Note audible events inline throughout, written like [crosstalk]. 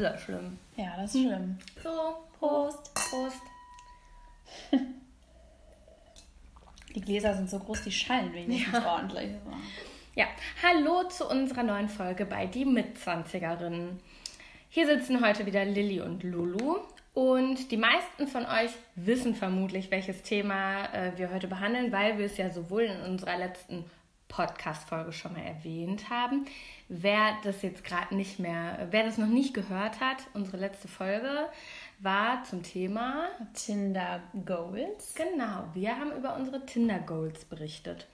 Das ist schlimm. Ja, das ist schlimm. So, Prost. Prost. [laughs] Die Gläser sind so groß, die schallen wenigstens ordentlich. Ja, hallo zu unserer neuen Folge bei Die Mitzwanzigerinnen. Hier sitzen heute wieder Lilly und Lulu. Und die meisten von euch wissen vermutlich, welches Thema äh, wir heute behandeln, weil wir es ja sowohl in unserer letzten Podcast-Folge schon mal erwähnt haben. Wer das jetzt gerade nicht mehr, wer das noch nicht gehört hat, unsere letzte Folge war zum Thema Tinder Goals. Genau, wir haben über unsere Tinder Goals berichtet.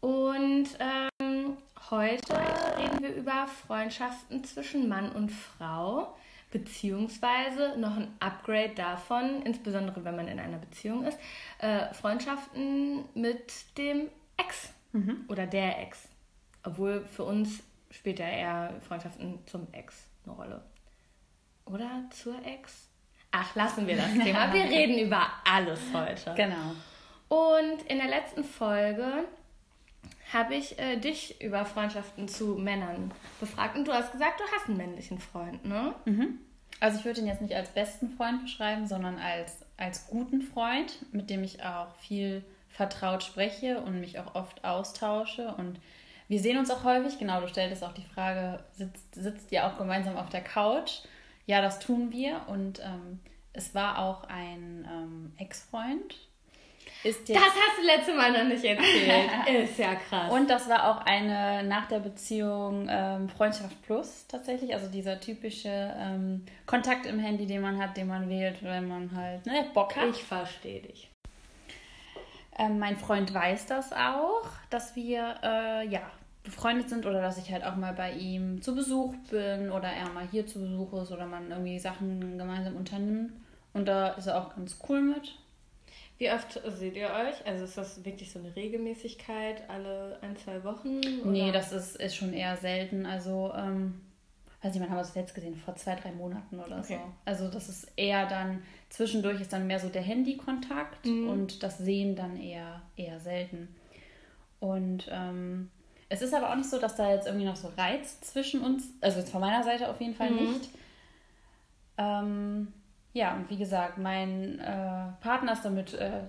Und ähm, heute reden wir über Freundschaften zwischen Mann und Frau, beziehungsweise noch ein Upgrade davon, insbesondere wenn man in einer Beziehung ist, äh, Freundschaften mit dem Ex mhm. oder der Ex. Obwohl für uns spielt ja eher Freundschaften zum Ex eine Rolle. Oder zur Ex? Ach, lassen wir das Thema. Wir [laughs] reden über alles heute. Genau. Und in der letzten Folge habe ich äh, dich über Freundschaften zu Männern befragt und du hast gesagt, du hast einen männlichen Freund, ne? Mhm. Also ich würde ihn jetzt nicht als besten Freund beschreiben, sondern als, als guten Freund, mit dem ich auch viel vertraut spreche und mich auch oft austausche. Und wir sehen uns auch häufig, genau, du stelltest auch die Frage, sitzt, sitzt ihr auch gemeinsam auf der Couch? Ja, das tun wir. Und ähm, es war auch ein ähm, Ex-Freund. das hast du letzte Mal noch nicht erzählt. [laughs] Ist ja krass. Und das war auch eine nach der Beziehung ähm, Freundschaft Plus tatsächlich. Also dieser typische ähm, Kontakt im Handy, den man hat, den man wählt, wenn man halt ne, Bock hat. Ich verstehe dich. Ähm, mein Freund weiß das auch, dass wir äh, ja befreundet sind oder dass ich halt auch mal bei ihm zu Besuch bin oder er mal hier zu Besuch ist oder man irgendwie Sachen gemeinsam unternimmt. Und da ist er auch ganz cool mit. Wie oft seht ihr euch? Also ist das wirklich so eine Regelmäßigkeit alle ein, zwei Wochen? Oder? Nee, das ist, ist schon eher selten. Also, ähm, weiß nicht, man hat das jetzt gesehen, vor zwei, drei Monaten oder okay. so. Also das ist eher dann, zwischendurch ist dann mehr so der Handykontakt mhm. und das Sehen dann eher, eher selten. Und ähm, es ist aber auch nicht so, dass da jetzt irgendwie noch so Reiz zwischen uns, also jetzt von meiner Seite auf jeden Fall mhm. nicht. Ähm, ja, und wie gesagt, mein äh, Partner ist damit äh,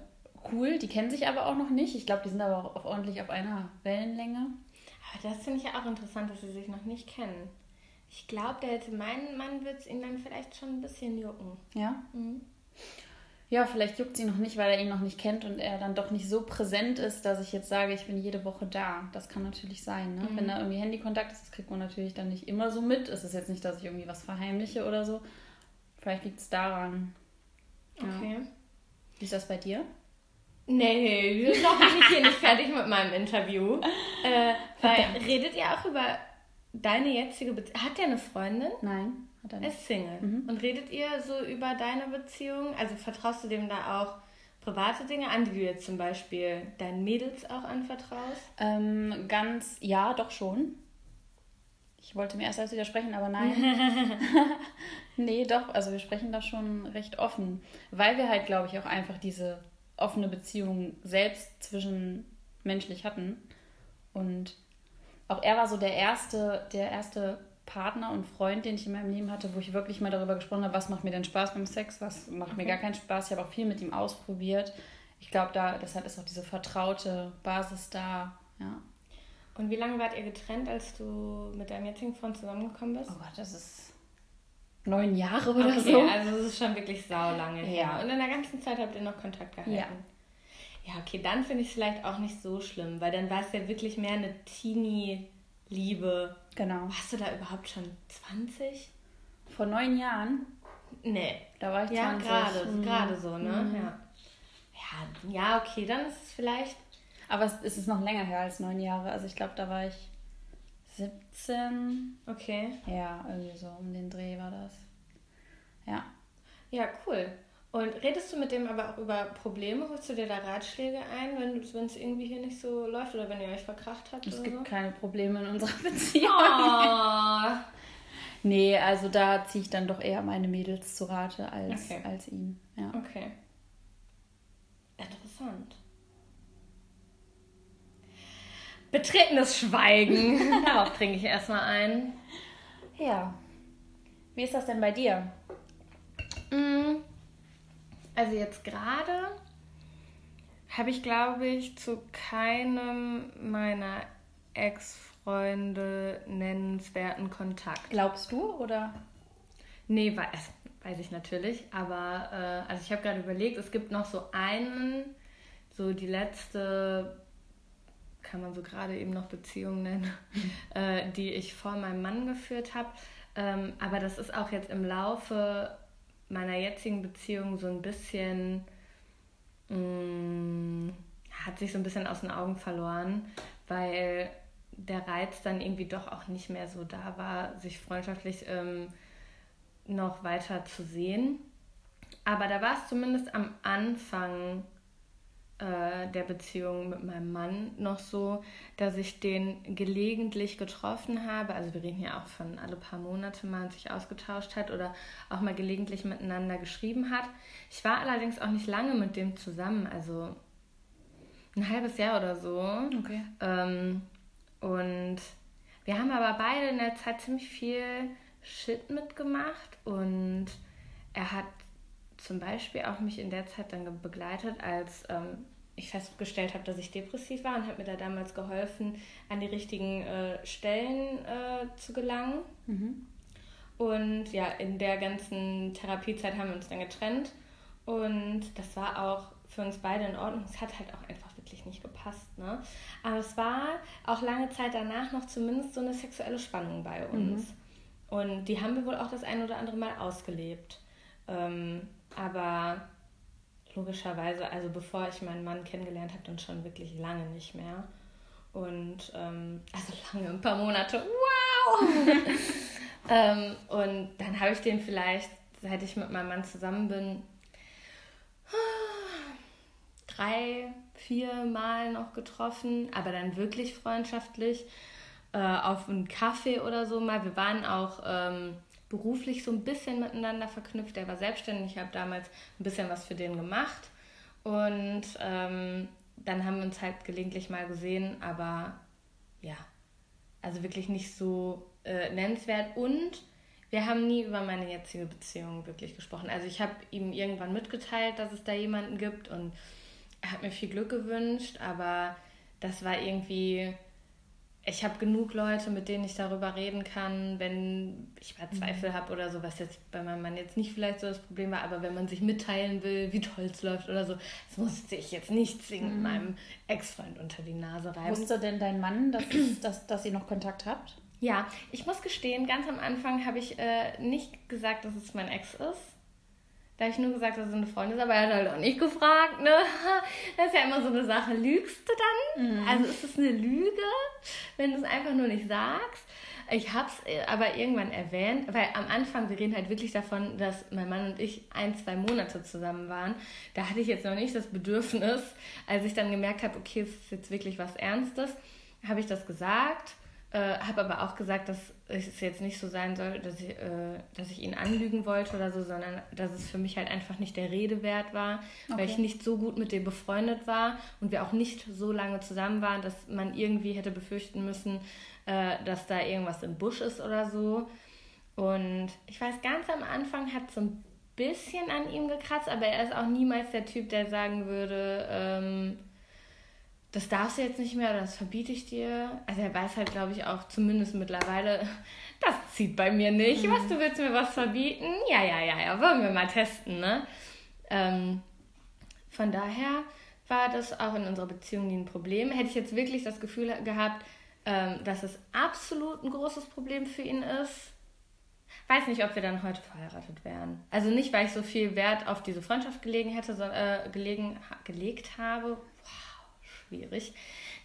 cool. Die kennen sich aber auch noch nicht. Ich glaube, die sind aber auch ordentlich auf einer Wellenlänge. Aber das finde ich ja auch interessant, dass sie sich noch nicht kennen. Ich glaube, der hätte meinen Mann wird es ihn dann vielleicht schon ein bisschen jucken. Ja? Mhm. Ja, vielleicht juckt sie noch nicht, weil er ihn noch nicht kennt und er dann doch nicht so präsent ist, dass ich jetzt sage, ich bin jede Woche da. Das kann natürlich sein. Ne? Mhm. Wenn da irgendwie Handykontakt ist, das kriegt man natürlich dann nicht immer so mit. Es ist jetzt nicht, dass ich irgendwie was verheimliche oder so. Vielleicht liegt es daran. Okay. Ja. Wie ist das bei dir? Nee, noch nicht hier nicht fertig mit meinem Interview. Äh, weil, redet ihr auch über deine jetzige Beziehung? Hat der eine Freundin? Nein, hat er nicht. Ist Single. Mhm. Und redet ihr so über deine Beziehung? Also vertraust du dem da auch private Dinge an, die du jetzt zum Beispiel deinen Mädels auch anvertraust? Ähm, ganz, ja, doch schon. Ich wollte mir erst als widersprechen, aber nein. [laughs] [laughs] nee, doch. Also wir sprechen da schon recht offen, weil wir halt, glaube ich, auch einfach diese offene Beziehung selbst zwischenmenschlich hatten. Und auch er war so der erste, der erste Partner und Freund, den ich in meinem Leben hatte, wo ich wirklich mal darüber gesprochen habe, was macht mir denn Spaß beim Sex, was macht okay. mir gar keinen Spaß. Ich habe auch viel mit ihm ausprobiert. Ich glaube, da deshalb ist auch diese vertraute Basis da. Ja. Und wie lange wart ihr getrennt, als du mit deinem jetzigen Freund zusammengekommen bist? Oh Gott, das ist neun Jahre oder okay, so. Also es ist schon wirklich saulange her. Ja. Und in der ganzen Zeit habt ihr noch Kontakt gehalten. Ja. Ja, okay, dann finde ich es vielleicht auch nicht so schlimm, weil dann war es ja wirklich mehr eine Teenie-Liebe. Genau. Warst du da überhaupt schon 20? Vor neun Jahren? Nee. Da war ich ja, 20. Ja, gerade, mhm. gerade so, ne? Mhm. Ja. ja. Ja, okay, dann ist es vielleicht aber es, es ist noch länger her als neun Jahre. Also ich glaube, da war ich 17. Okay. Ja, irgendwie so um den Dreh war das. Ja. Ja, cool. Und redest du mit dem aber auch über Probleme? Holst du dir da Ratschläge ein, wenn es irgendwie hier nicht so läuft oder wenn ihr euch verkracht habt? Es gibt so? keine Probleme in unserer [laughs] Beziehung. Oh. nee, also da ziehe ich dann doch eher meine Mädels zu Rate als, okay. als ihn. Ja. Okay. Interessant. Betretenes Schweigen. [laughs] [laughs] Darauf trinke ich erstmal ein. Ja. Wie ist das denn bei dir? Mm, also jetzt gerade habe ich, glaube ich, zu keinem meiner Ex-Freunde nennenswerten Kontakt. Glaubst du oder? Nee, weiß, weiß ich natürlich. Aber äh, also ich habe gerade überlegt, es gibt noch so einen, so die letzte, kann man so gerade eben noch Beziehung nennen, [laughs] äh, die ich vor meinem Mann geführt habe. Ähm, aber das ist auch jetzt im Laufe meiner jetzigen Beziehung so ein bisschen, mh, mm, hat sich so ein bisschen aus den Augen verloren, weil der Reiz dann irgendwie doch auch nicht mehr so da war, sich freundschaftlich ähm, noch weiter zu sehen. Aber da war es zumindest am Anfang äh, der Beziehung mit meinem Mann noch so, dass ich den gelegentlich getroffen habe. Also wir reden ja auch von alle paar Monate mal sich ausgetauscht hat oder auch mal gelegentlich miteinander geschrieben hat. Ich war allerdings auch nicht lange mit dem zusammen, also ein halbes Jahr oder so. Okay. Ähm, und wir haben aber beide in der Zeit ziemlich viel Shit mitgemacht und er hat zum Beispiel auch mich in der Zeit dann begleitet, als ähm, ich festgestellt habe, dass ich depressiv war und hat mir da damals geholfen, an die richtigen äh, Stellen äh, zu gelangen. Mhm. Und ja, in der ganzen Therapiezeit haben wir uns dann getrennt und das war auch für uns beide in Ordnung. Es hat halt auch einfach wirklich nicht gepasst. Ne? Aber es war auch lange Zeit danach noch zumindest so eine sexuelle Spannung bei uns. Mhm. Und die haben wir wohl auch das ein oder andere Mal ausgelebt. Ähm, aber logischerweise, also bevor ich meinen Mann kennengelernt habe, dann schon wirklich lange nicht mehr. Und ähm, [laughs] also lange, ein paar Monate, wow! [laughs] ähm, und dann habe ich den vielleicht, seit ich mit meinem Mann zusammen bin, drei, vier Mal noch getroffen, aber dann wirklich freundschaftlich äh, auf einen Kaffee oder so mal. Wir waren auch ähm, beruflich so ein bisschen miteinander verknüpft. Er war selbstständig, ich habe damals ein bisschen was für den gemacht. Und ähm, dann haben wir uns halt gelegentlich mal gesehen, aber ja, also wirklich nicht so äh, nennenswert. Und wir haben nie über meine jetzige Beziehung wirklich gesprochen. Also ich habe ihm irgendwann mitgeteilt, dass es da jemanden gibt und er hat mir viel Glück gewünscht, aber das war irgendwie ich habe genug Leute, mit denen ich darüber reden kann, wenn ich mal Zweifel mhm. habe oder so, was jetzt bei meinem Mann jetzt nicht vielleicht so das Problem war, aber wenn man sich mitteilen will, wie toll es läuft oder so, das musste ich jetzt nicht zwingend mhm. meinem Ex-Freund unter die Nase reiben. Wusste denn dein Mann, dass, [clears throat] dass, dass ihr noch Kontakt habt? Ja, ich muss gestehen, ganz am Anfang habe ich äh, nicht gesagt, dass es mein Ex ist. Da habe ich nur gesagt, dass es eine Freundin ist, aber er hat halt auch nicht gefragt, ne? [laughs] Das ist ja immer so eine Sache. Lügst du dann? Mhm. Also ist es eine Lüge, wenn du es einfach nur nicht sagst? Ich habe es äh, aber irgendwann erwähnt, weil am Anfang, wir reden halt wirklich davon, dass mein Mann und ich ein, zwei Monate zusammen waren. Da hatte ich jetzt noch nicht das Bedürfnis, als ich dann gemerkt habe, okay, es ist jetzt wirklich was Ernstes, habe ich das gesagt äh, habe aber auch gesagt, dass es jetzt nicht so sein soll, dass ich, äh, dass ich ihn anlügen wollte oder so, sondern dass es für mich halt einfach nicht der Rede wert war, okay. weil ich nicht so gut mit dem befreundet war und wir auch nicht so lange zusammen waren, dass man irgendwie hätte befürchten müssen, äh, dass da irgendwas im Busch ist oder so. Und ich weiß, ganz am Anfang hat so ein bisschen an ihm gekratzt, aber er ist auch niemals der Typ, der sagen würde, ähm, das darfst du jetzt nicht mehr oder das verbiete ich dir. Also er weiß halt, glaube ich, auch zumindest mittlerweile, [laughs] das zieht bei mir nicht. Mhm. Was, du willst mir was verbieten? Ja, ja, ja, ja, wollen wir mal testen, ne? Ähm, von daher war das auch in unserer Beziehung nie ein Problem. Hätte ich jetzt wirklich das Gefühl gehabt, ähm, dass es absolut ein großes Problem für ihn ist, weiß nicht, ob wir dann heute verheiratet wären. Also nicht, weil ich so viel Wert auf diese Freundschaft gelegen hätte, so, äh, gelegen, gelegt habe schwierig.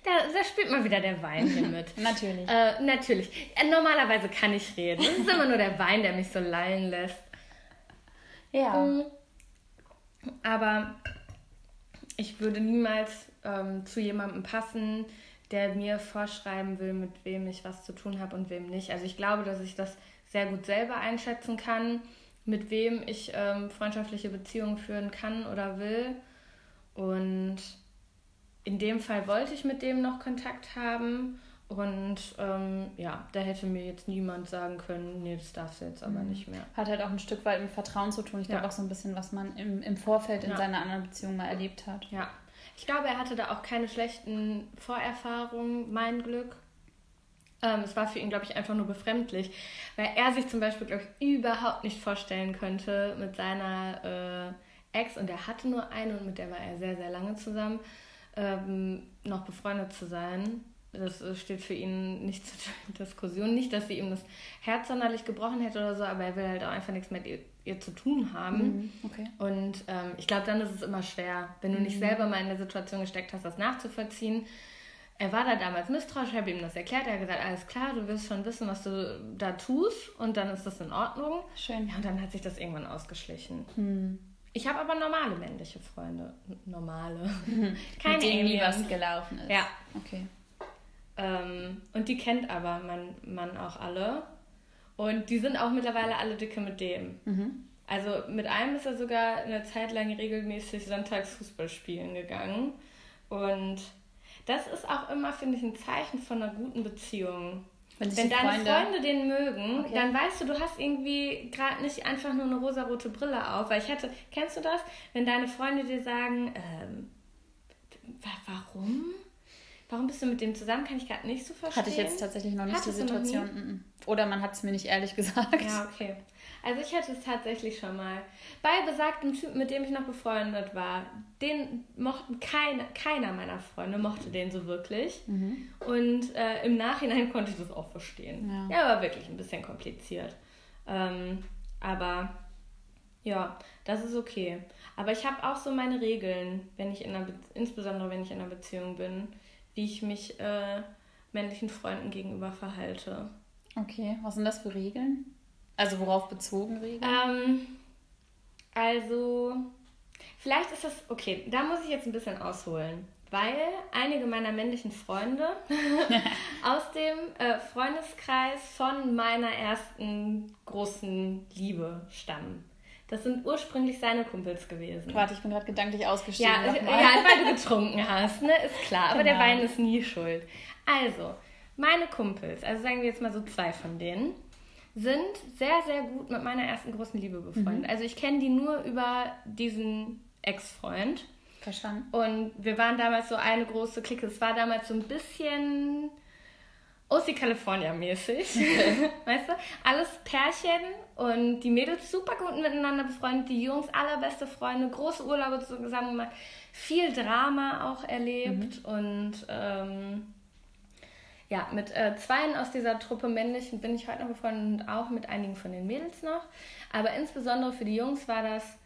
Da, da spielt mal wieder der Wein hier mit. [laughs] natürlich. Äh, natürlich. Äh, normalerweise kann ich reden. Es ist immer nur der Wein, der mich so lallen lässt. Ja. Mhm. Aber ich würde niemals ähm, zu jemandem passen, der mir vorschreiben will, mit wem ich was zu tun habe und wem nicht. Also ich glaube, dass ich das sehr gut selber einschätzen kann, mit wem ich ähm, freundschaftliche Beziehungen führen kann oder will. Und in dem Fall wollte ich mit dem noch Kontakt haben Und ähm, ja, da hätte mir jetzt niemand sagen können, nee, das darfst du jetzt aber mhm. nicht mehr. Hat halt auch ein Stück weit mit Vertrauen zu tun. Ich ja. glaube auch so ein bisschen, was man im, im Vorfeld in ja. seiner anderen Beziehung mal erlebt hat. Ja. Ich glaube, er hatte da auch keine schlechten Vorerfahrungen, mein Glück. Ähm, es war für ihn, glaube ich, einfach nur befremdlich, weil er sich zum Beispiel, glaube ich, überhaupt nicht vorstellen könnte mit seiner äh, Ex, und er hatte nur eine und mit der war er sehr, sehr lange zusammen, ähm, noch befreundet zu sein. Das äh, steht für ihn nicht [laughs] zur Diskussion. Nicht, dass sie ihm das Herz sonderlich gebrochen hätte oder so, aber er will halt auch einfach nichts mit ihr, ihr zu tun haben. Mhm, okay. Und ähm, ich glaube, dann ist es immer schwer, wenn du nicht mhm. selber mal in der Situation gesteckt hast, das nachzuvollziehen. Er war da damals misstrauisch, ich habe ihm das erklärt. Er hat gesagt, alles klar, du willst schon wissen, was du da tust und dann ist das in Ordnung. Schön. Ja, und dann hat sich das irgendwann ausgeschlichen. Mhm. Ich habe aber normale männliche Freunde. Normale. [laughs] Keine Mit denen nie was gelaufen ist. Ja. Okay. Ähm, und die kennt aber mein Mann auch alle. Und die sind auch mittlerweile alle dicke mit dem. Mhm. Also mit einem ist er sogar eine Zeit lang regelmäßig sonntags Fußball spielen gegangen. Und das ist auch immer, finde ich, ein Zeichen von einer guten Beziehung. Wenn, Wenn deine Freunde... Freunde... den mögen, okay. dann weißt du, du hast irgendwie gerade nicht einfach nur eine rosarote Brille auf. Weil ich hatte, kennst du das? Wenn deine Freunde dir sagen, ähm, warum? Warum bist du mit dem zusammen? Kann ich gerade nicht so verstehen. Hatte ich jetzt tatsächlich noch nicht Hattest die Situation. Oder man hat es mir nicht ehrlich [laughs] gesagt. Ja, okay. Also ich hatte es tatsächlich schon mal. Bei besagtem Typen, mit dem ich noch befreundet war, den mochten keine, keiner meiner Freunde mochte den so wirklich. Mhm. Und äh, im Nachhinein konnte ich das auch verstehen. Ja, ja war wirklich ein bisschen kompliziert. Ähm, aber ja, das ist okay. Aber ich habe auch so meine Regeln, wenn ich in einer Be insbesondere wenn ich in einer Beziehung bin wie ich mich äh, männlichen Freunden gegenüber verhalte. Okay, was sind das für Regeln? Also worauf bezogen Regeln? Ähm, also, vielleicht ist das, okay, da muss ich jetzt ein bisschen ausholen, weil einige meiner männlichen Freunde [laughs] aus dem äh, Freundeskreis von meiner ersten großen Liebe stammen. Das sind ursprünglich seine Kumpels gewesen. Warte, ich bin gerade gedanklich ausgestiegen. Ja, ja, weil du getrunken hast, ne? Ist klar. Aber genau. der Wein ist nie schuld. Also, meine Kumpels, also sagen wir jetzt mal so zwei von denen, sind sehr, sehr gut mit meiner ersten großen Liebe befreundet. Mhm. Also ich kenne die nur über diesen Ex-Freund. Verstanden. Und wir waren damals so eine große Clique. Es war damals so ein bisschen OC California mäßig. [laughs] weißt du? Alles Pärchen und die Mädels super gut miteinander befreundet, die Jungs allerbeste Freunde, große Urlaube zusammen gemacht, viel Drama auch erlebt mhm. und ähm, ja, mit äh, zweien aus dieser Truppe männlichen bin ich heute noch befreundet und auch mit einigen von den Mädels noch. Aber insbesondere für die Jungs war das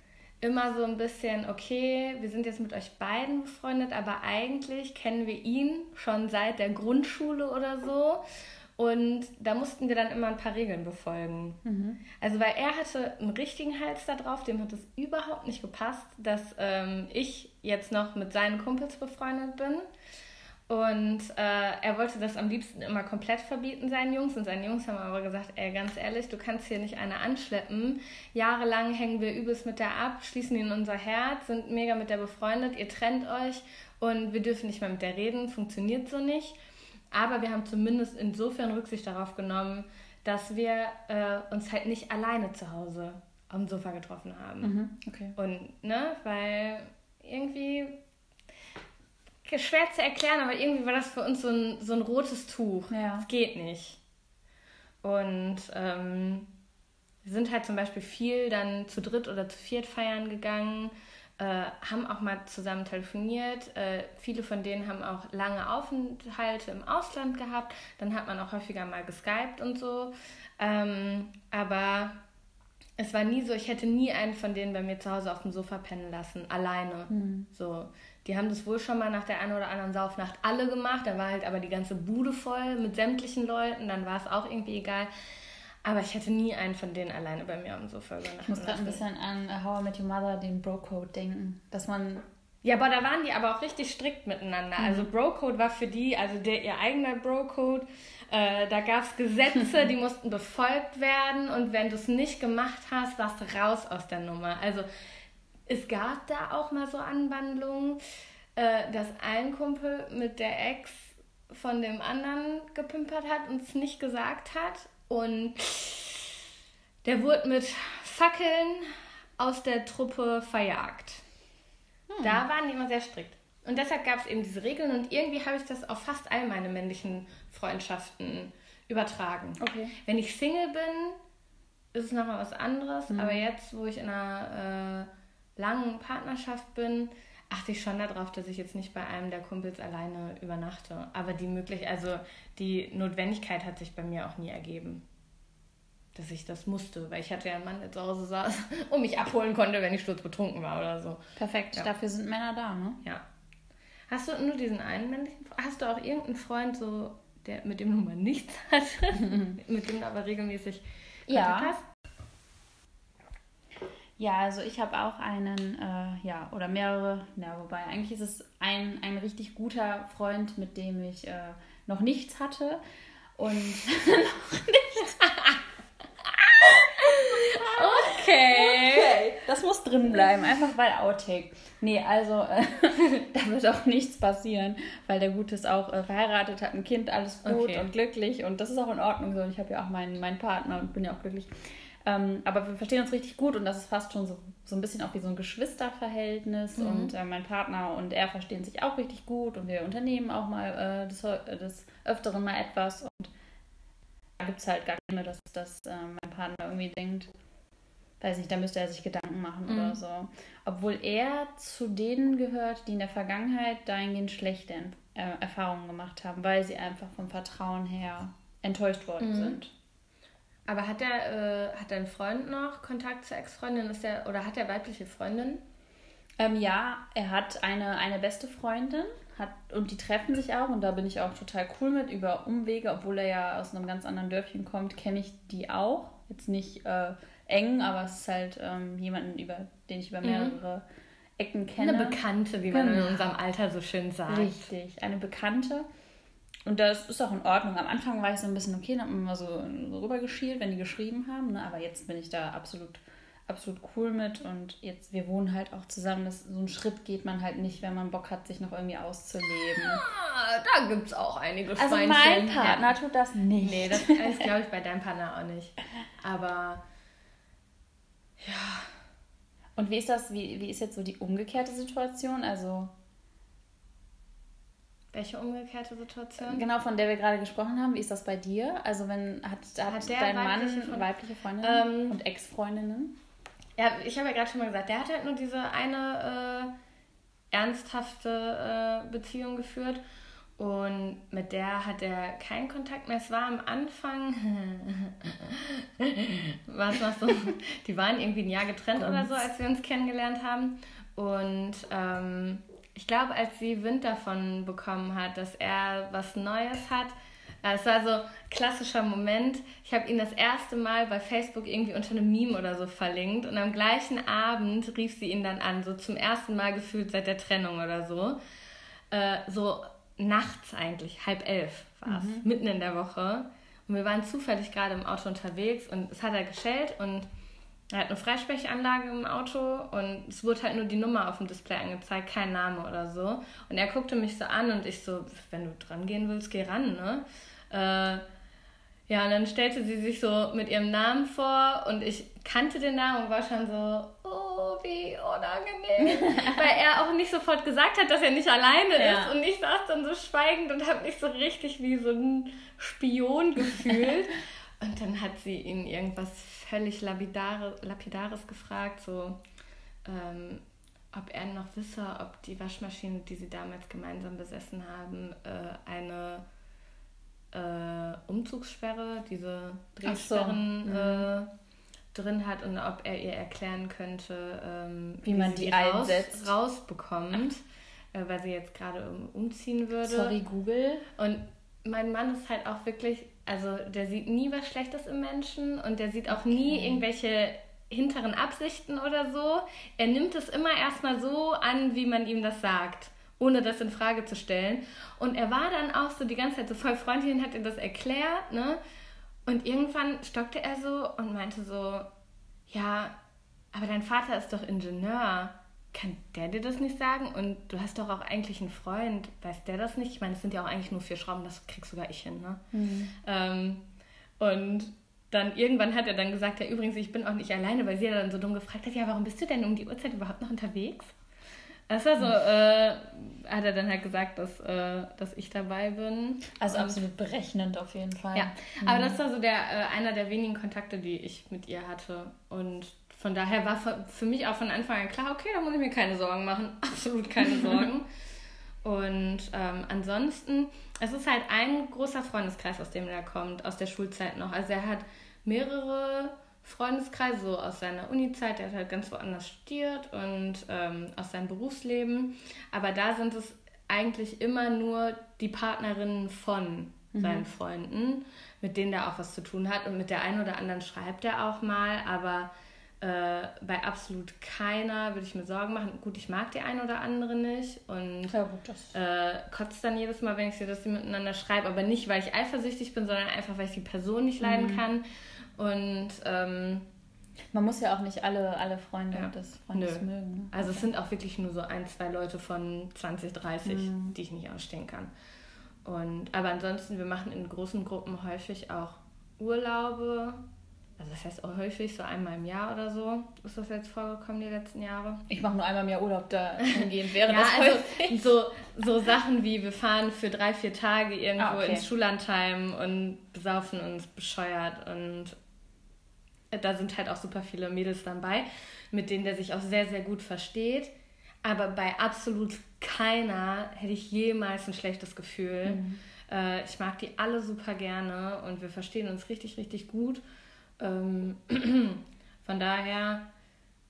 immer so ein bisschen, okay, wir sind jetzt mit euch beiden befreundet, aber eigentlich kennen wir ihn schon seit der Grundschule oder so. Und da mussten wir dann immer ein paar Regeln befolgen. Mhm. Also, weil er hatte einen richtigen Hals da drauf, dem hat es überhaupt nicht gepasst, dass ähm, ich jetzt noch mit seinen Kumpels befreundet bin. Und äh, er wollte das am liebsten immer komplett verbieten, seinen Jungs. Und seine Jungs haben aber gesagt, ey, ganz ehrlich, du kannst hier nicht eine anschleppen. Jahrelang hängen wir übelst mit der ab, schließen ihn in unser Herz, sind mega mit der befreundet, ihr trennt euch und wir dürfen nicht mehr mit der reden, funktioniert so nicht. Aber wir haben zumindest insofern Rücksicht darauf genommen, dass wir äh, uns halt nicht alleine zu Hause am Sofa getroffen haben. Mhm, okay. Und, ne, weil irgendwie schwer zu erklären, aber irgendwie war das für uns so ein, so ein rotes Tuch. Ja. Es geht nicht. Und ähm, wir sind halt zum Beispiel viel dann zu dritt oder zu viert feiern gegangen, äh, haben auch mal zusammen telefoniert. Äh, viele von denen haben auch lange Aufenthalte im Ausland gehabt. Dann hat man auch häufiger mal geskypt und so. Ähm, aber es war nie so, ich hätte nie einen von denen bei mir zu Hause auf dem Sofa pennen lassen, alleine. Mhm. So. Die haben das wohl schon mal nach der einen oder anderen Saufnacht alle gemacht. Da war halt aber die ganze Bude voll mit sämtlichen Leuten. Dann war es auch irgendwie egal. Aber ich hätte nie einen von denen alleine bei mir am Sofa übernachten Ich muss gerade ein bisschen an How I Met Your Mother, den Bro-Code denken. Dass man ja, aber da waren die aber auch richtig strikt miteinander. Mhm. Also Bro-Code war für die, also der, ihr eigener Bro-Code, äh, da gab es Gesetze, die [laughs] mussten befolgt werden und wenn du es nicht gemacht hast, warst du raus aus der Nummer. Also es gab da auch mal so Anwandlungen, äh, dass ein Kumpel mit der Ex von dem anderen gepimpert hat und es nicht gesagt hat. Und der wurde mit Fackeln aus der Truppe verjagt. Hm. Da waren die immer sehr strikt. Und deshalb gab es eben diese Regeln und irgendwie habe ich das auf fast all meine männlichen Freundschaften übertragen. Okay. Wenn ich Single bin, ist es nochmal was anderes. Mhm. Aber jetzt, wo ich in einer äh, langen Partnerschaft bin, achte ich schon darauf, dass ich jetzt nicht bei einem der Kumpels alleine übernachte. Aber die möglich, also die Notwendigkeit hat sich bei mir auch nie ergeben. Dass ich das musste, weil ich hatte ja einen Mann, der zu Hause saß und [laughs] mich abholen konnte, wenn ich sturzbetrunken war oder so. Perfekt, ja. dafür sind Männer da, ne? Ja. Hast du nur diesen einen männlichen Hast du auch irgendeinen Freund, so, der, mit dem du mal nichts [laughs] hast, [laughs] mit dem du aber regelmäßig Kontakt ja. hast? Ja, also ich habe auch einen, äh, ja, oder mehrere, ja, wobei eigentlich ist es ein, ein richtig guter Freund, mit dem ich äh, noch nichts hatte. Und noch nichts. okay. okay. Das muss drin bleiben, einfach weil Outtake. Nee, also äh, [laughs] da wird auch nichts passieren, weil der Gute ist auch äh, verheiratet, hat ein Kind, alles gut okay. und glücklich und das ist auch in Ordnung so. Und ich habe ja auch meinen, meinen Partner und bin ja auch glücklich. Ähm, aber wir verstehen uns richtig gut und das ist fast schon so, so ein bisschen auch wie so ein Geschwisterverhältnis. Mhm. Und äh, mein Partner und er verstehen sich auch richtig gut und wir unternehmen auch mal äh, des, des Öfteren mal etwas. Und da gibt es halt gar keine, dass, dass äh, mein Partner irgendwie denkt, weiß nicht, da müsste er sich Gedanken machen mhm. oder so. Obwohl er zu denen gehört, die in der Vergangenheit dahingehend schlechte äh, Erfahrungen gemacht haben, weil sie einfach vom Vertrauen her enttäuscht worden mhm. sind. Aber hat der, äh, hat dein Freund noch Kontakt zur Ex-Freundin? Ist der, oder hat er weibliche Freundin? Ähm, ja, er hat eine, eine beste Freundin hat, und die treffen sich auch und da bin ich auch total cool mit über Umwege, obwohl er ja aus einem ganz anderen Dörfchen kommt, kenne ich die auch. Jetzt nicht äh, eng, aber es ist halt ähm, jemanden, über den ich über mhm. mehrere mhm. Ecken kenne. Eine Bekannte, wie man genau. in unserem Alter so schön sagt. Richtig, eine Bekannte. Und das ist auch in Ordnung. Am Anfang war ich so ein bisschen okay und habe immer so, so rübergeschielt, wenn die geschrieben haben. Ne? Aber jetzt bin ich da absolut, absolut cool mit. Und jetzt, wir wohnen halt auch zusammen. Das, so einen Schritt geht man halt nicht, wenn man Bock hat, sich noch irgendwie auszuleben. Ah, da gibt es auch einige Also mein Partner ja. tut das nicht. Nee, das ist, glaube ich, bei deinem Partner auch nicht. Aber ja. Und wie ist das, wie, wie ist jetzt so die umgekehrte Situation? Also. Welche umgekehrte Situation? Genau, von der wir gerade gesprochen haben. Wie ist das bei dir? Also wenn hat, hat, hat dein Mann Freund? weibliche Freundinnen ähm, und Ex-Freundinnen? Ja, ich habe ja gerade schon mal gesagt, der hat halt nur diese eine äh, ernsthafte äh, Beziehung geführt und mit der hat er keinen Kontakt mehr. Es war am Anfang, was machst du? Die waren irgendwie ein Jahr getrennt oder so, als wir uns kennengelernt haben. Und ähm, ich glaube, als sie Wind davon bekommen hat, dass er was Neues hat, äh, es war so ein klassischer Moment. Ich habe ihn das erste Mal bei Facebook irgendwie unter einem Meme oder so verlinkt und am gleichen Abend rief sie ihn dann an, so zum ersten Mal gefühlt seit der Trennung oder so. Äh, so nachts eigentlich, halb elf war es, mhm. mitten in der Woche. Und wir waren zufällig gerade im Auto unterwegs und es hat er geschellt und er hat eine Freisprechanlage im Auto und es wurde halt nur die Nummer auf dem Display angezeigt, kein Name oder so. Und er guckte mich so an und ich so, wenn du dran gehen willst, geh ran, ne? Äh, ja, und dann stellte sie sich so mit ihrem Namen vor und ich kannte den Namen und war schon so, oh, wie unangenehm. [laughs] Weil er auch nicht sofort gesagt hat, dass er nicht alleine ja. ist. Und ich saß dann so schweigend und habe mich so richtig wie so ein Spion gefühlt. [laughs] und dann hat sie ihn irgendwas völlig Lapidare, Lapidares gefragt, so, ähm, ob er noch wisse, ob die Waschmaschine, die sie damals gemeinsam besessen haben, äh, eine äh, Umzugssperre, diese Drehsperren so. mhm. äh, drin hat und ob er ihr erklären könnte, ähm, wie, wie, man die raus, rausbekommt, äh, weil sie jetzt gerade umziehen würde. Sorry, Google. Und mein Mann ist halt auch wirklich, also der sieht nie was Schlechtes im Menschen und der sieht auch okay. nie irgendwelche hinteren Absichten oder so. Er nimmt es immer erstmal so an, wie man ihm das sagt ohne das in Frage zu stellen. Und er war dann auch so die ganze Zeit so voll freundlich und hat ihr das erklärt, ne? Und irgendwann stockte er so und meinte so, ja, aber dein Vater ist doch Ingenieur. Kann der dir das nicht sagen? Und du hast doch auch eigentlich einen Freund, weiß der das nicht? Ich meine, es sind ja auch eigentlich nur vier Schrauben, das krieg sogar ich hin, ne? Mhm. Ähm, und dann irgendwann hat er dann gesagt, ja übrigens, ich bin auch nicht alleine, weil sie ja dann so dumm gefragt hat, ja, warum bist du denn um die Uhrzeit überhaupt noch unterwegs? Das war so, äh, hat er dann halt gesagt, dass, äh, dass ich dabei bin. Also und, absolut berechnend auf jeden Fall. Ja, mhm. aber das war so der, äh, einer der wenigen Kontakte, die ich mit ihr hatte. Und von daher war für mich auch von Anfang an klar, okay, da muss ich mir keine Sorgen machen. [laughs] Absolut keine Sorgen. und ähm, ansonsten, es ist halt ein großer Freundeskreis, aus dem er kommt, aus der Schulzeit noch. Also er hat mehrere Freundeskreise, so aus seiner Uni-Zeit, der hat halt ganz woanders studiert und ähm, aus seinem Berufsleben. Aber da sind es eigentlich immer nur die Partnerinnen von mhm. seinen Freunden, mit denen er auch was zu tun hat. Und mit der einen oder anderen schreibt er auch mal, aber äh, bei absolut keiner würde ich mir Sorgen machen. Gut, ich mag die eine oder andere nicht und ja, gut, äh, kotzt dann jedes Mal, wenn ich sehe, dass sie miteinander schreiben, aber nicht, weil ich eifersüchtig bin, sondern einfach, weil ich die Person nicht leiden mhm. kann. Und ähm, man muss ja auch nicht alle, alle Freunde ja. des Freundes Nö. mögen. Ne? Also okay. es sind auch wirklich nur so ein, zwei Leute von 20, 30, mhm. die ich nicht ausstehen kann. Und, aber ansonsten, wir machen in großen Gruppen häufig auch Urlaube. Also das heißt auch häufig, so einmal im Jahr oder so ist das jetzt vorgekommen die letzten Jahre. Ich mache nur einmal im Jahr Urlaub da hingehen, wäre [laughs] ja, das also so, so Sachen wie wir fahren für drei, vier Tage irgendwo ah, okay. ins Schullandheim und besaufen uns bescheuert und da sind halt auch super viele Mädels dabei, mit denen der sich auch sehr, sehr gut versteht. Aber bei absolut keiner hätte ich jemals ein schlechtes Gefühl. Mhm. Äh, ich mag die alle super gerne und wir verstehen uns richtig, richtig gut. Ähm, [clears throat] von daher,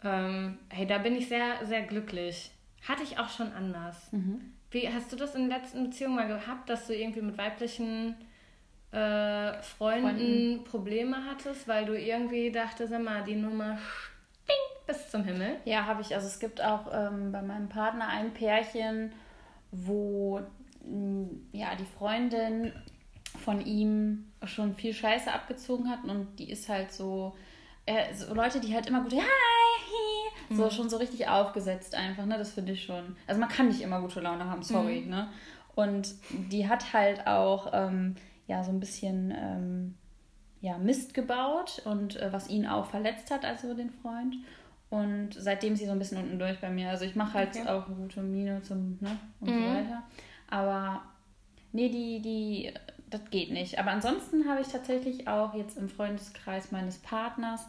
ähm, hey, da bin ich sehr, sehr glücklich. Hatte ich auch schon anders. Mhm. Wie hast du das in der letzten Beziehung mal gehabt, dass du irgendwie mit weiblichen äh, Freunden, Freunden, Probleme hattest, weil du irgendwie dachtest, sag mal, die Nummer stinkt bis zum Himmel? Ja, habe ich. Also es gibt auch ähm, bei meinem Partner ein Pärchen, wo ja die Freundin von ihm schon viel Scheiße abgezogen hat und die ist halt so, äh, so Leute, die halt immer gut, hi, hi, so mhm. schon so richtig aufgesetzt einfach, ne? Das finde ich schon. Also man kann nicht immer gute Laune haben, sorry, mhm. ne? Und die hat halt auch ähm, ja so ein bisschen ähm, ja, Mist gebaut und äh, was ihn auch verletzt hat, also den Freund. Und seitdem ist sie so ein bisschen unten durch bei mir. Also ich mache halt okay. auch eine gute Miene zum, ne, und mhm. so weiter. Aber nee, die, die, das geht nicht. Aber ansonsten habe ich tatsächlich auch jetzt im Freundeskreis meines Partners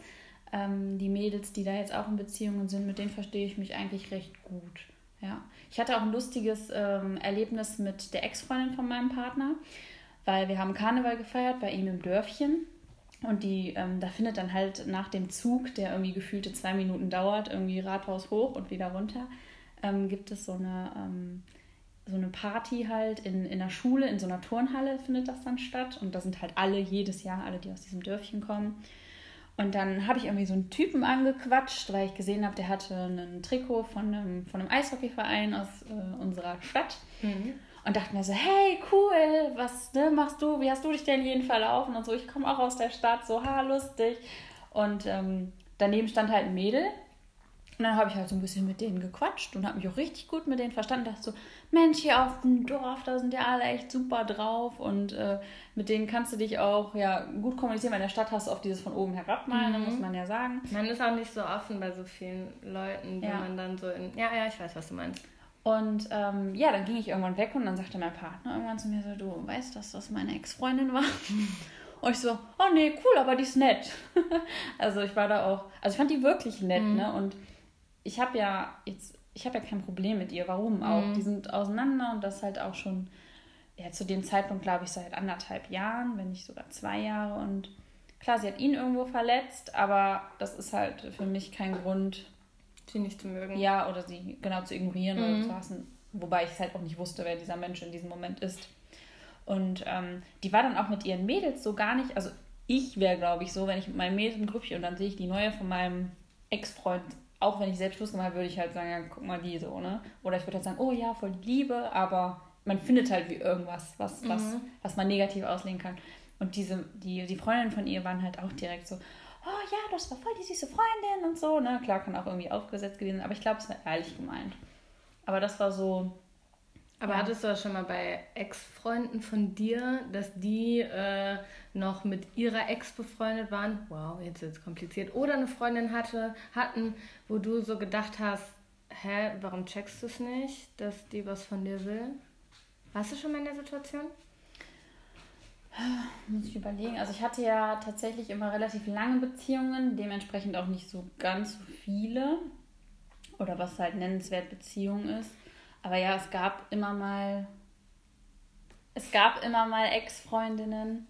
ähm, die Mädels, die da jetzt auch in Beziehungen sind, mit denen verstehe ich mich eigentlich recht gut. Ja. Ich hatte auch ein lustiges ähm, Erlebnis mit der Ex-Freundin von meinem Partner weil wir haben Karneval gefeiert bei ihm im Dörfchen. Und die, ähm, da findet dann halt nach dem Zug, der irgendwie gefühlte zwei Minuten dauert, irgendwie Rathaus hoch und wieder runter, ähm, gibt es so eine, ähm, so eine Party halt in, in der Schule, in so einer Turnhalle findet das dann statt. Und da sind halt alle jedes Jahr, alle, die aus diesem Dörfchen kommen. Und dann habe ich irgendwie so einen Typen angequatscht, weil ich gesehen habe, der hatte ein Trikot von einem, von einem Eishockeyverein aus äh, unserer Stadt. Mhm und dachte mir so, hey, cool, was ne, machst du? Wie hast du dich denn jeden verlaufen? Und so, ich komme auch aus der Stadt, so, ha, lustig. Und ähm, daneben stand halt ein Mädel. Und dann habe ich halt so ein bisschen mit denen gequatscht und habe mich auch richtig gut mit denen verstanden. Dachte so, Mensch, hier auf dem Dorf, da sind ja alle echt super drauf und äh, mit denen kannst du dich auch ja gut kommunizieren, weil in der Stadt hast du oft dieses von oben herab malen, mhm. muss man ja sagen. Man ist auch nicht so offen bei so vielen Leuten, wenn ja. man dann so in. Ja, ja, ich weiß, was du meinst. Und ähm, ja, dann ging ich irgendwann weg und dann sagte mein Partner irgendwann zu mir so, du weißt, dass das meine Ex-Freundin war? [laughs] Und ich so, oh nee, cool, aber die ist nett. [laughs] also ich war da auch, also ich fand die wirklich nett, mhm. ne? Und ich habe ja jetzt, ich habe ja kein Problem mit ihr. Warum auch? Mhm. Die sind auseinander und das halt auch schon, ja, zu dem Zeitpunkt glaube ich seit anderthalb Jahren, wenn nicht sogar zwei Jahre. Und klar, sie hat ihn irgendwo verletzt, aber das ist halt für mich kein Grund, Sie nicht zu mögen. Ja, oder sie genau zu ignorieren mhm. oder zu hassen. Wobei ich es halt auch nicht wusste, wer dieser Mensch in diesem Moment ist. Und ähm, die war dann auch mit ihren Mädels so gar nicht. Also ich wäre, glaube ich, so, wenn ich mit meinen Mädels im Grüppchen und dann sehe ich die neue von meinem Ex-Freund, auch wenn ich selbst Schluss gemacht habe, würde ich halt sagen, ja, guck mal die so, ne? Oder ich würde halt sagen, oh ja, voll Liebe, aber man findet halt wie irgendwas, was, was, mhm. was man negativ auslegen kann. Und diese, die, die Freundinnen von ihr waren halt auch direkt so, oh ja, das war voll die süße Freundin und so. Ne? Klar, kann auch irgendwie aufgesetzt gewesen sein, aber ich glaube, es war ehrlich gemeint. Aber das war so. Aber ja. hattest du das schon mal bei Ex-Freunden von dir, dass die äh, noch mit ihrer Ex befreundet waren? Wow, jetzt ist es kompliziert. Oder eine Freundin hatte, hatten, wo du so gedacht hast, hä, warum checkst du es nicht, dass die was von dir will? Warst du schon mal in der Situation? [sighs] Muss ich überlegen. Also ich hatte ja tatsächlich immer relativ lange Beziehungen, dementsprechend auch nicht so ganz so viele. Oder was halt nennenswert Beziehung ist. Aber ja, es gab immer mal. Es gab immer mal Ex-Freundinnen,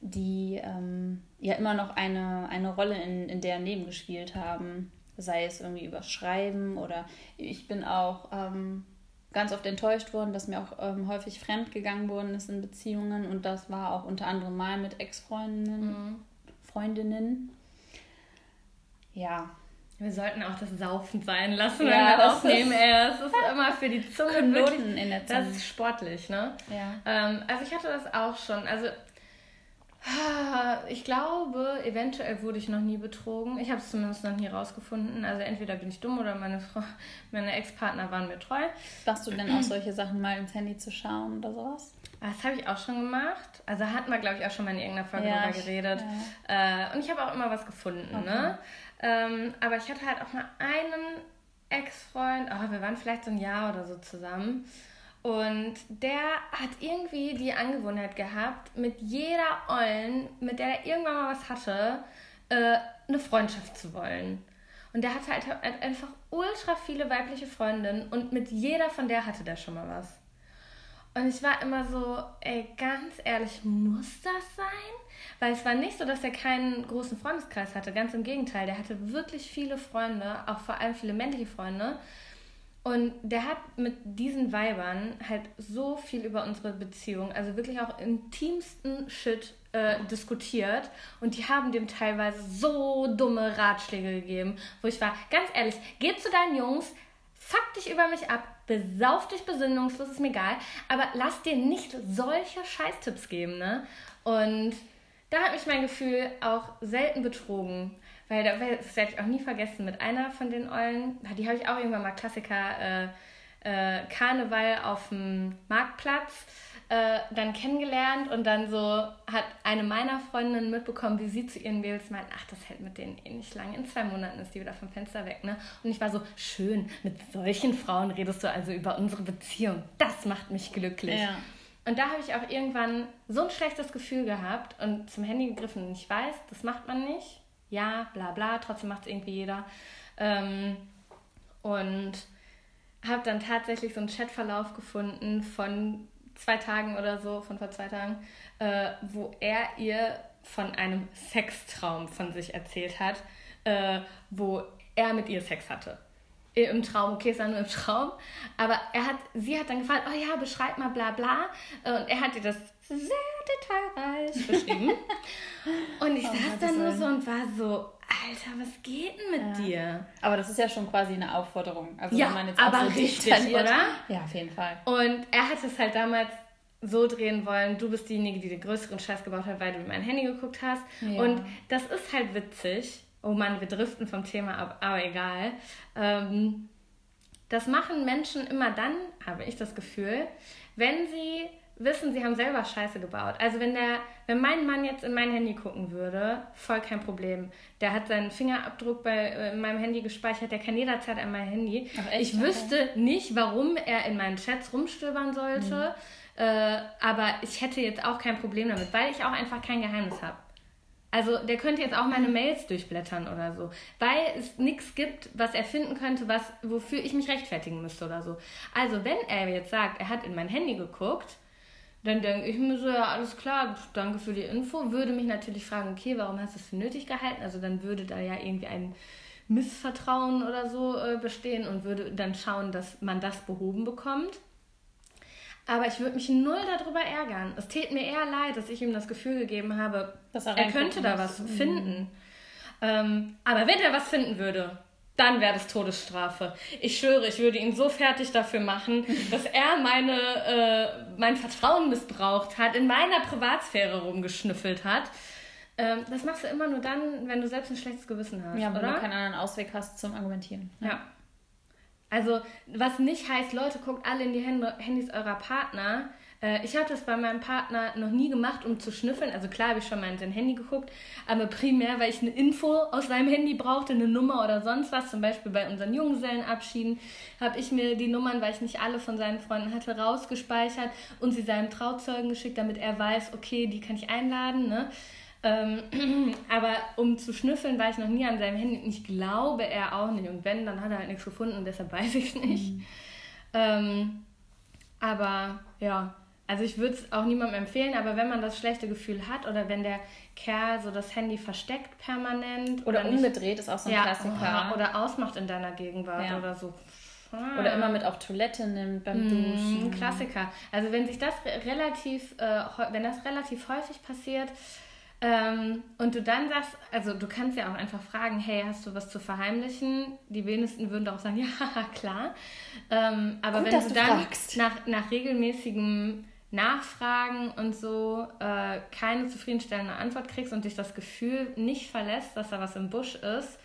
die ähm, ja immer noch eine, eine Rolle in, in deren Leben gespielt haben. Sei es irgendwie über Schreiben oder ich bin auch ähm, ganz oft enttäuscht worden, dass mir auch ähm, häufig fremd gegangen worden ist in Beziehungen und das war auch unter anderem mal mit Ex-Freundinnen. Mhm. Freundinnen. Ja. Wir sollten auch das Saufen sein lassen, ja, wenn wir aufnehmen. Ey, das ist immer für die Zunge Knoten in der Zunge. Das ist sportlich, ne? Ja. Ähm, also ich hatte das auch schon. Also ich glaube, eventuell wurde ich noch nie betrogen. Ich habe es zumindest noch nie rausgefunden. Also entweder bin ich dumm oder meine Frau, [laughs] meine Ex-Partner waren mir treu. Machst du denn auch solche Sachen mal ins Handy zu schauen oder sowas? Das habe ich auch schon gemacht. Also hatten wir, glaube ich, auch schon mal in irgendeiner Folge ja, darüber geredet. Ja. Äh, und ich habe auch immer was gefunden. Okay. Ne? Ähm, aber ich hatte halt auch mal einen Ex-Freund, oh, wir waren vielleicht so ein Jahr oder so zusammen. Und der hat irgendwie die Angewohnheit gehabt, mit jeder Ollen, mit der er irgendwann mal was hatte, äh, eine Freundschaft zu wollen. Und der hatte halt einfach ultra viele weibliche Freundinnen und mit jeder von der hatte der schon mal was. Und ich war immer so, ey, ganz ehrlich, muss das sein? Weil es war nicht so, dass er keinen großen Freundeskreis hatte. Ganz im Gegenteil, der hatte wirklich viele Freunde, auch vor allem viele männliche Freunde. Und der hat mit diesen Weibern halt so viel über unsere Beziehung, also wirklich auch intimsten Shit äh, diskutiert. Und die haben dem teilweise so dumme Ratschläge gegeben, wo ich war, ganz ehrlich, geh zu deinen Jungs, fuck dich über mich ab, besauf dich besinnungslos, ist mir egal, aber lass dir nicht solche Scheißtipps geben, ne? Und da hat mich mein Gefühl auch selten betrogen. Weil das werde ich auch nie vergessen mit einer von den Eulen, die habe ich auch irgendwann mal Klassiker, äh, äh, Karneval auf dem Marktplatz äh, dann kennengelernt und dann so hat eine meiner Freundinnen mitbekommen, wie sie zu ihren Mädels meint, ach, das hält mit denen eh nicht lang. In zwei Monaten ist die wieder vom Fenster weg, ne? Und ich war so, schön, mit solchen Frauen redest du also über unsere Beziehung. Das macht mich glücklich. Ja. Und da habe ich auch irgendwann so ein schlechtes Gefühl gehabt und zum Handy gegriffen. Ich weiß, das macht man nicht ja, bla bla, trotzdem macht es irgendwie jeder. Ähm, und habe dann tatsächlich so einen Chatverlauf gefunden von zwei Tagen oder so, von vor zwei Tagen, äh, wo er ihr von einem Sextraum von sich erzählt hat, äh, wo er mit ihr Sex hatte. Im Traum, okay, es war nur im Traum, aber er hat, sie hat dann gefragt, oh ja, beschreib mal bla bla. Und er hat ihr das sehr detailreich beschrieben. [laughs] und ich oh, saß da nur so und war so, Alter, was geht denn mit ja. dir? Aber das ist ja schon quasi eine Aufforderung. Also ja, wenn man jetzt aber so richtig, oder? Ja, auf jeden Fall. Und er hat es halt damals so drehen wollen, du bist diejenige, die den größeren Scheiß gebaut hat, weil du mit mein Handy geguckt hast. Ja. Und das ist halt witzig. Oh Mann, wir driften vom Thema ab, aber egal. Ähm, das machen Menschen immer dann, habe ich das Gefühl, wenn sie wissen, sie haben selber Scheiße gebaut. Also wenn der, wenn mein Mann jetzt in mein Handy gucken würde, voll kein Problem. Der hat seinen Fingerabdruck bei äh, in meinem Handy gespeichert, der kann jederzeit an mein Handy. Echt, ich wüsste nicht, warum er in meinen Chats rumstöbern sollte, mhm. äh, aber ich hätte jetzt auch kein Problem damit, weil ich auch einfach kein Geheimnis habe. Also der könnte jetzt auch meine Mails durchblättern oder so, weil es nichts gibt, was er finden könnte, was wofür ich mich rechtfertigen müsste oder so. Also wenn er jetzt sagt, er hat in mein Handy geguckt, dann denke ich mir so, ja, alles klar, danke für die Info. Würde mich natürlich fragen, okay, warum hast du es für nötig gehalten? Also dann würde da ja irgendwie ein Missvertrauen oder so äh, bestehen und würde dann schauen, dass man das behoben bekommt. Aber ich würde mich null darüber ärgern. Es täte mir eher leid, dass ich ihm das Gefühl gegeben habe, er, er könnte da was finden. Mhm. Ähm, aber wenn er was finden würde, dann wäre das Todesstrafe. Ich schwöre, ich würde ihn so fertig dafür machen, [laughs] dass er meine, äh, mein Vertrauen missbraucht hat, in meiner Privatsphäre rumgeschnüffelt hat. Ähm, das machst du immer nur dann, wenn du selbst ein schlechtes Gewissen hast, Ja, wenn oder? du keinen anderen Ausweg hast zum Argumentieren. Ja. Also, was nicht heißt, Leute, guckt alle in die Handys eurer Partner. Äh, ich habe das bei meinem Partner noch nie gemacht, um zu schnüffeln. Also klar habe ich schon mal in sein Handy geguckt, aber primär, weil ich eine Info aus seinem Handy brauchte, eine Nummer oder sonst was. Zum Beispiel bei unseren Junggesellenabschieden habe ich mir die Nummern, weil ich nicht alle von seinen Freunden hatte, rausgespeichert und sie seinem Trauzeugen geschickt, damit er weiß, okay, die kann ich einladen. Ne? Ähm, [clears throat] aber um zu schnüffeln, war ich noch nie an seinem Handy und ich glaube, er auch nicht. Und wenn, dann hat er halt nichts gefunden und deshalb [laughs] weiß ich es nicht. Ähm, aber ja, also ich würde es auch niemandem empfehlen, aber wenn man das schlechte Gefühl hat oder wenn der Kerl so das Handy versteckt permanent Oder nicht- umgedreht ist auch so ein ja, Klassiker. oder ausmacht in deiner Gegenwart Ja. oder so. Oder immer mit auf Toilette nimmt beim Mm, Duschen. Klassiker. Also wenn sich das re- relativ, äh, wenn das relativ häufig passiert ähm, und du dann sagst, also du kannst ja auch einfach fragen, hey, hast du was zu verheimlichen? Die wenigsten würden doch sagen, [laughs] ja, klar. Ähm, aber Gut, wenn du du dann fragst. nach, nach regelmäßigem Nachfragen und so äh, keine zufriedenstellende Antwort kriegst und dich das Gefühl nicht verlässt, dass da was im Busch ist,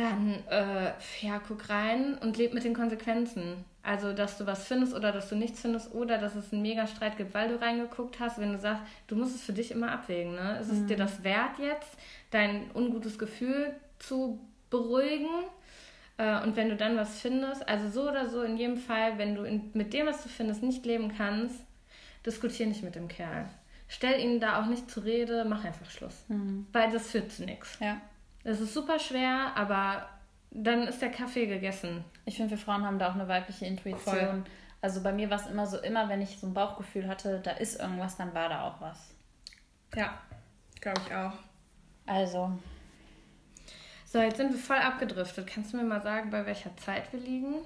dann äh, ja, guck rein und leb mit den Konsequenzen. Also, dass du was findest oder dass du nichts findest oder dass es einen Megastreit gibt, weil du reingeguckt hast. Wenn du sagst, du musst es für dich immer abwägen. Ne? Ist es dir das wert jetzt, dein ungutes Gefühl zu beruhigen? Äh, und wenn du dann was findest, also so oder so, in jedem Fall, wenn du in, mit dem, was du findest, nicht leben kannst, diskutier nicht mit dem Kerl. Stell ihn da auch nicht zur Rede, mach einfach Schluss. Weil das führt zu nichts. Ja. Es ist super schwer, aber dann ist der Kaffee gegessen. Ich finde, wir Frauen haben da auch eine weibliche Intuition. Voll. Also bei mir war es immer so, immer wenn ich so ein Bauchgefühl hatte, da ist irgendwas, dann war da auch was. Ja, glaube ich auch. Also, So, jetzt sind wir voll abgedriftet. Kannst du mir mal sagen, bei welcher Zeit wir liegen?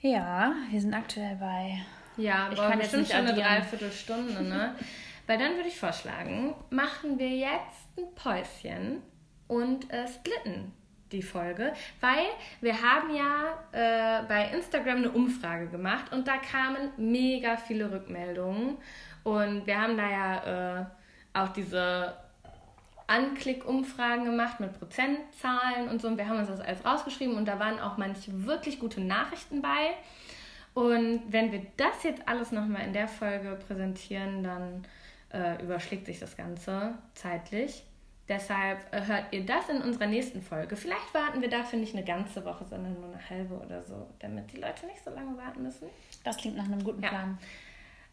ja, wir sind aktuell bei. Ja, Ich kann jetzt nicht schon eine. Dreiviertelstunde, ne? [laughs] Weil dann würde ich vorschlagen, machen wir jetzt ein Päuschen und äh, splitten die Folge, weil wir haben ja äh, bei Instagram eine Umfrage gemacht und da kamen mega viele Rückmeldungen und wir haben da ja äh, auch diese Anklick-Umfragen gemacht mit Prozentzahlen und so und wir haben uns das alles rausgeschrieben und da waren auch manche wirklich gute Nachrichten bei. Und wenn wir das jetzt alles nochmal in der Folge präsentieren, dann äh, überschlägt sich das Ganze zeitlich. Deshalb äh, hört ihr das in unserer nächsten Folge. Vielleicht warten wir dafür nicht eine ganze Woche, sondern nur eine halbe oder so, damit die Leute nicht so lange warten müssen. Das klingt nach einem guten Ja. Plan.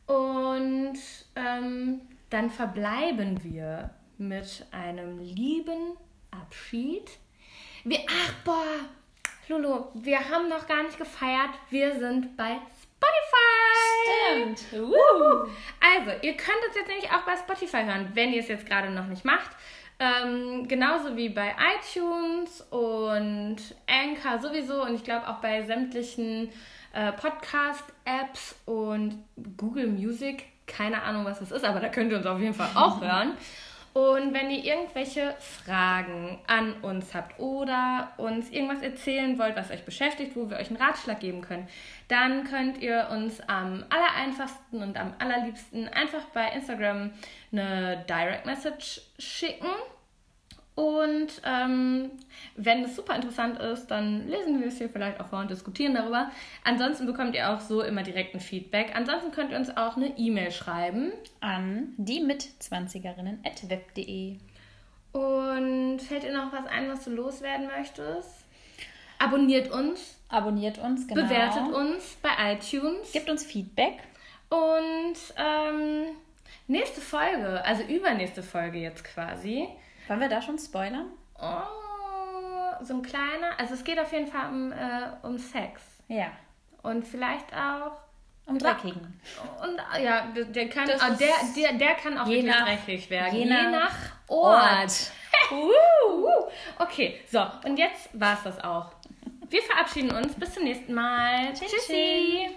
Und ähm, dann verbleiben wir mit einem lieben Abschied. Wir, ach, boah, Lulu, wir haben noch gar nicht gefeiert. Wir sind bei Spotify. Stimmt. Wuhu. Also, ihr könnt uns jetzt nämlich auch bei Spotify hören, wenn ihr es jetzt gerade noch nicht macht. Ähm, genauso wie bei iTunes und Anchor sowieso und ich glaube auch bei sämtlichen äh, Podcast-Apps und Google Music. Keine Ahnung, was das ist, aber da könnt ihr uns auf jeden Fall auch [laughs] hören. Und wenn ihr irgendwelche Fragen an uns habt oder uns irgendwas erzählen wollt, was euch beschäftigt, wo wir euch einen Ratschlag geben können, dann könnt ihr uns am allereinfachsten und am allerliebsten einfach bei Instagram eine Direct Message schicken. Und ähm, wenn es super interessant ist, dann lesen wir es hier vielleicht auch vor und diskutieren darüber. Ansonsten bekommt ihr auch so immer direkten Feedback. Ansonsten könnt ihr uns auch eine E-Mail schreiben. An die mit 20erinnen at web.de. Und fällt dir noch was ein, was du loswerden möchtest? Abonniert uns, Abonniert uns, genau. bewertet uns bei iTunes. Gibt uns Feedback. Und ähm, nächste Folge, also übernächste Folge jetzt quasi. Wollen wir da schon spoilern? Oh, so ein kleiner, also es geht auf jeden Fall um, äh, um Sex. Ja. Und vielleicht auch. Um Dreckigen. Und ja, der- kann, Das ah, der, der, der kann auch Je wirklich nach- dreckig werden. je Je, nach nach Ort. Ort. [laughs] Okay, so, und jetzt war's das auch. Wir verabschieden uns. Bis zum nächsten Mal. Tschüssi. Tschüssi.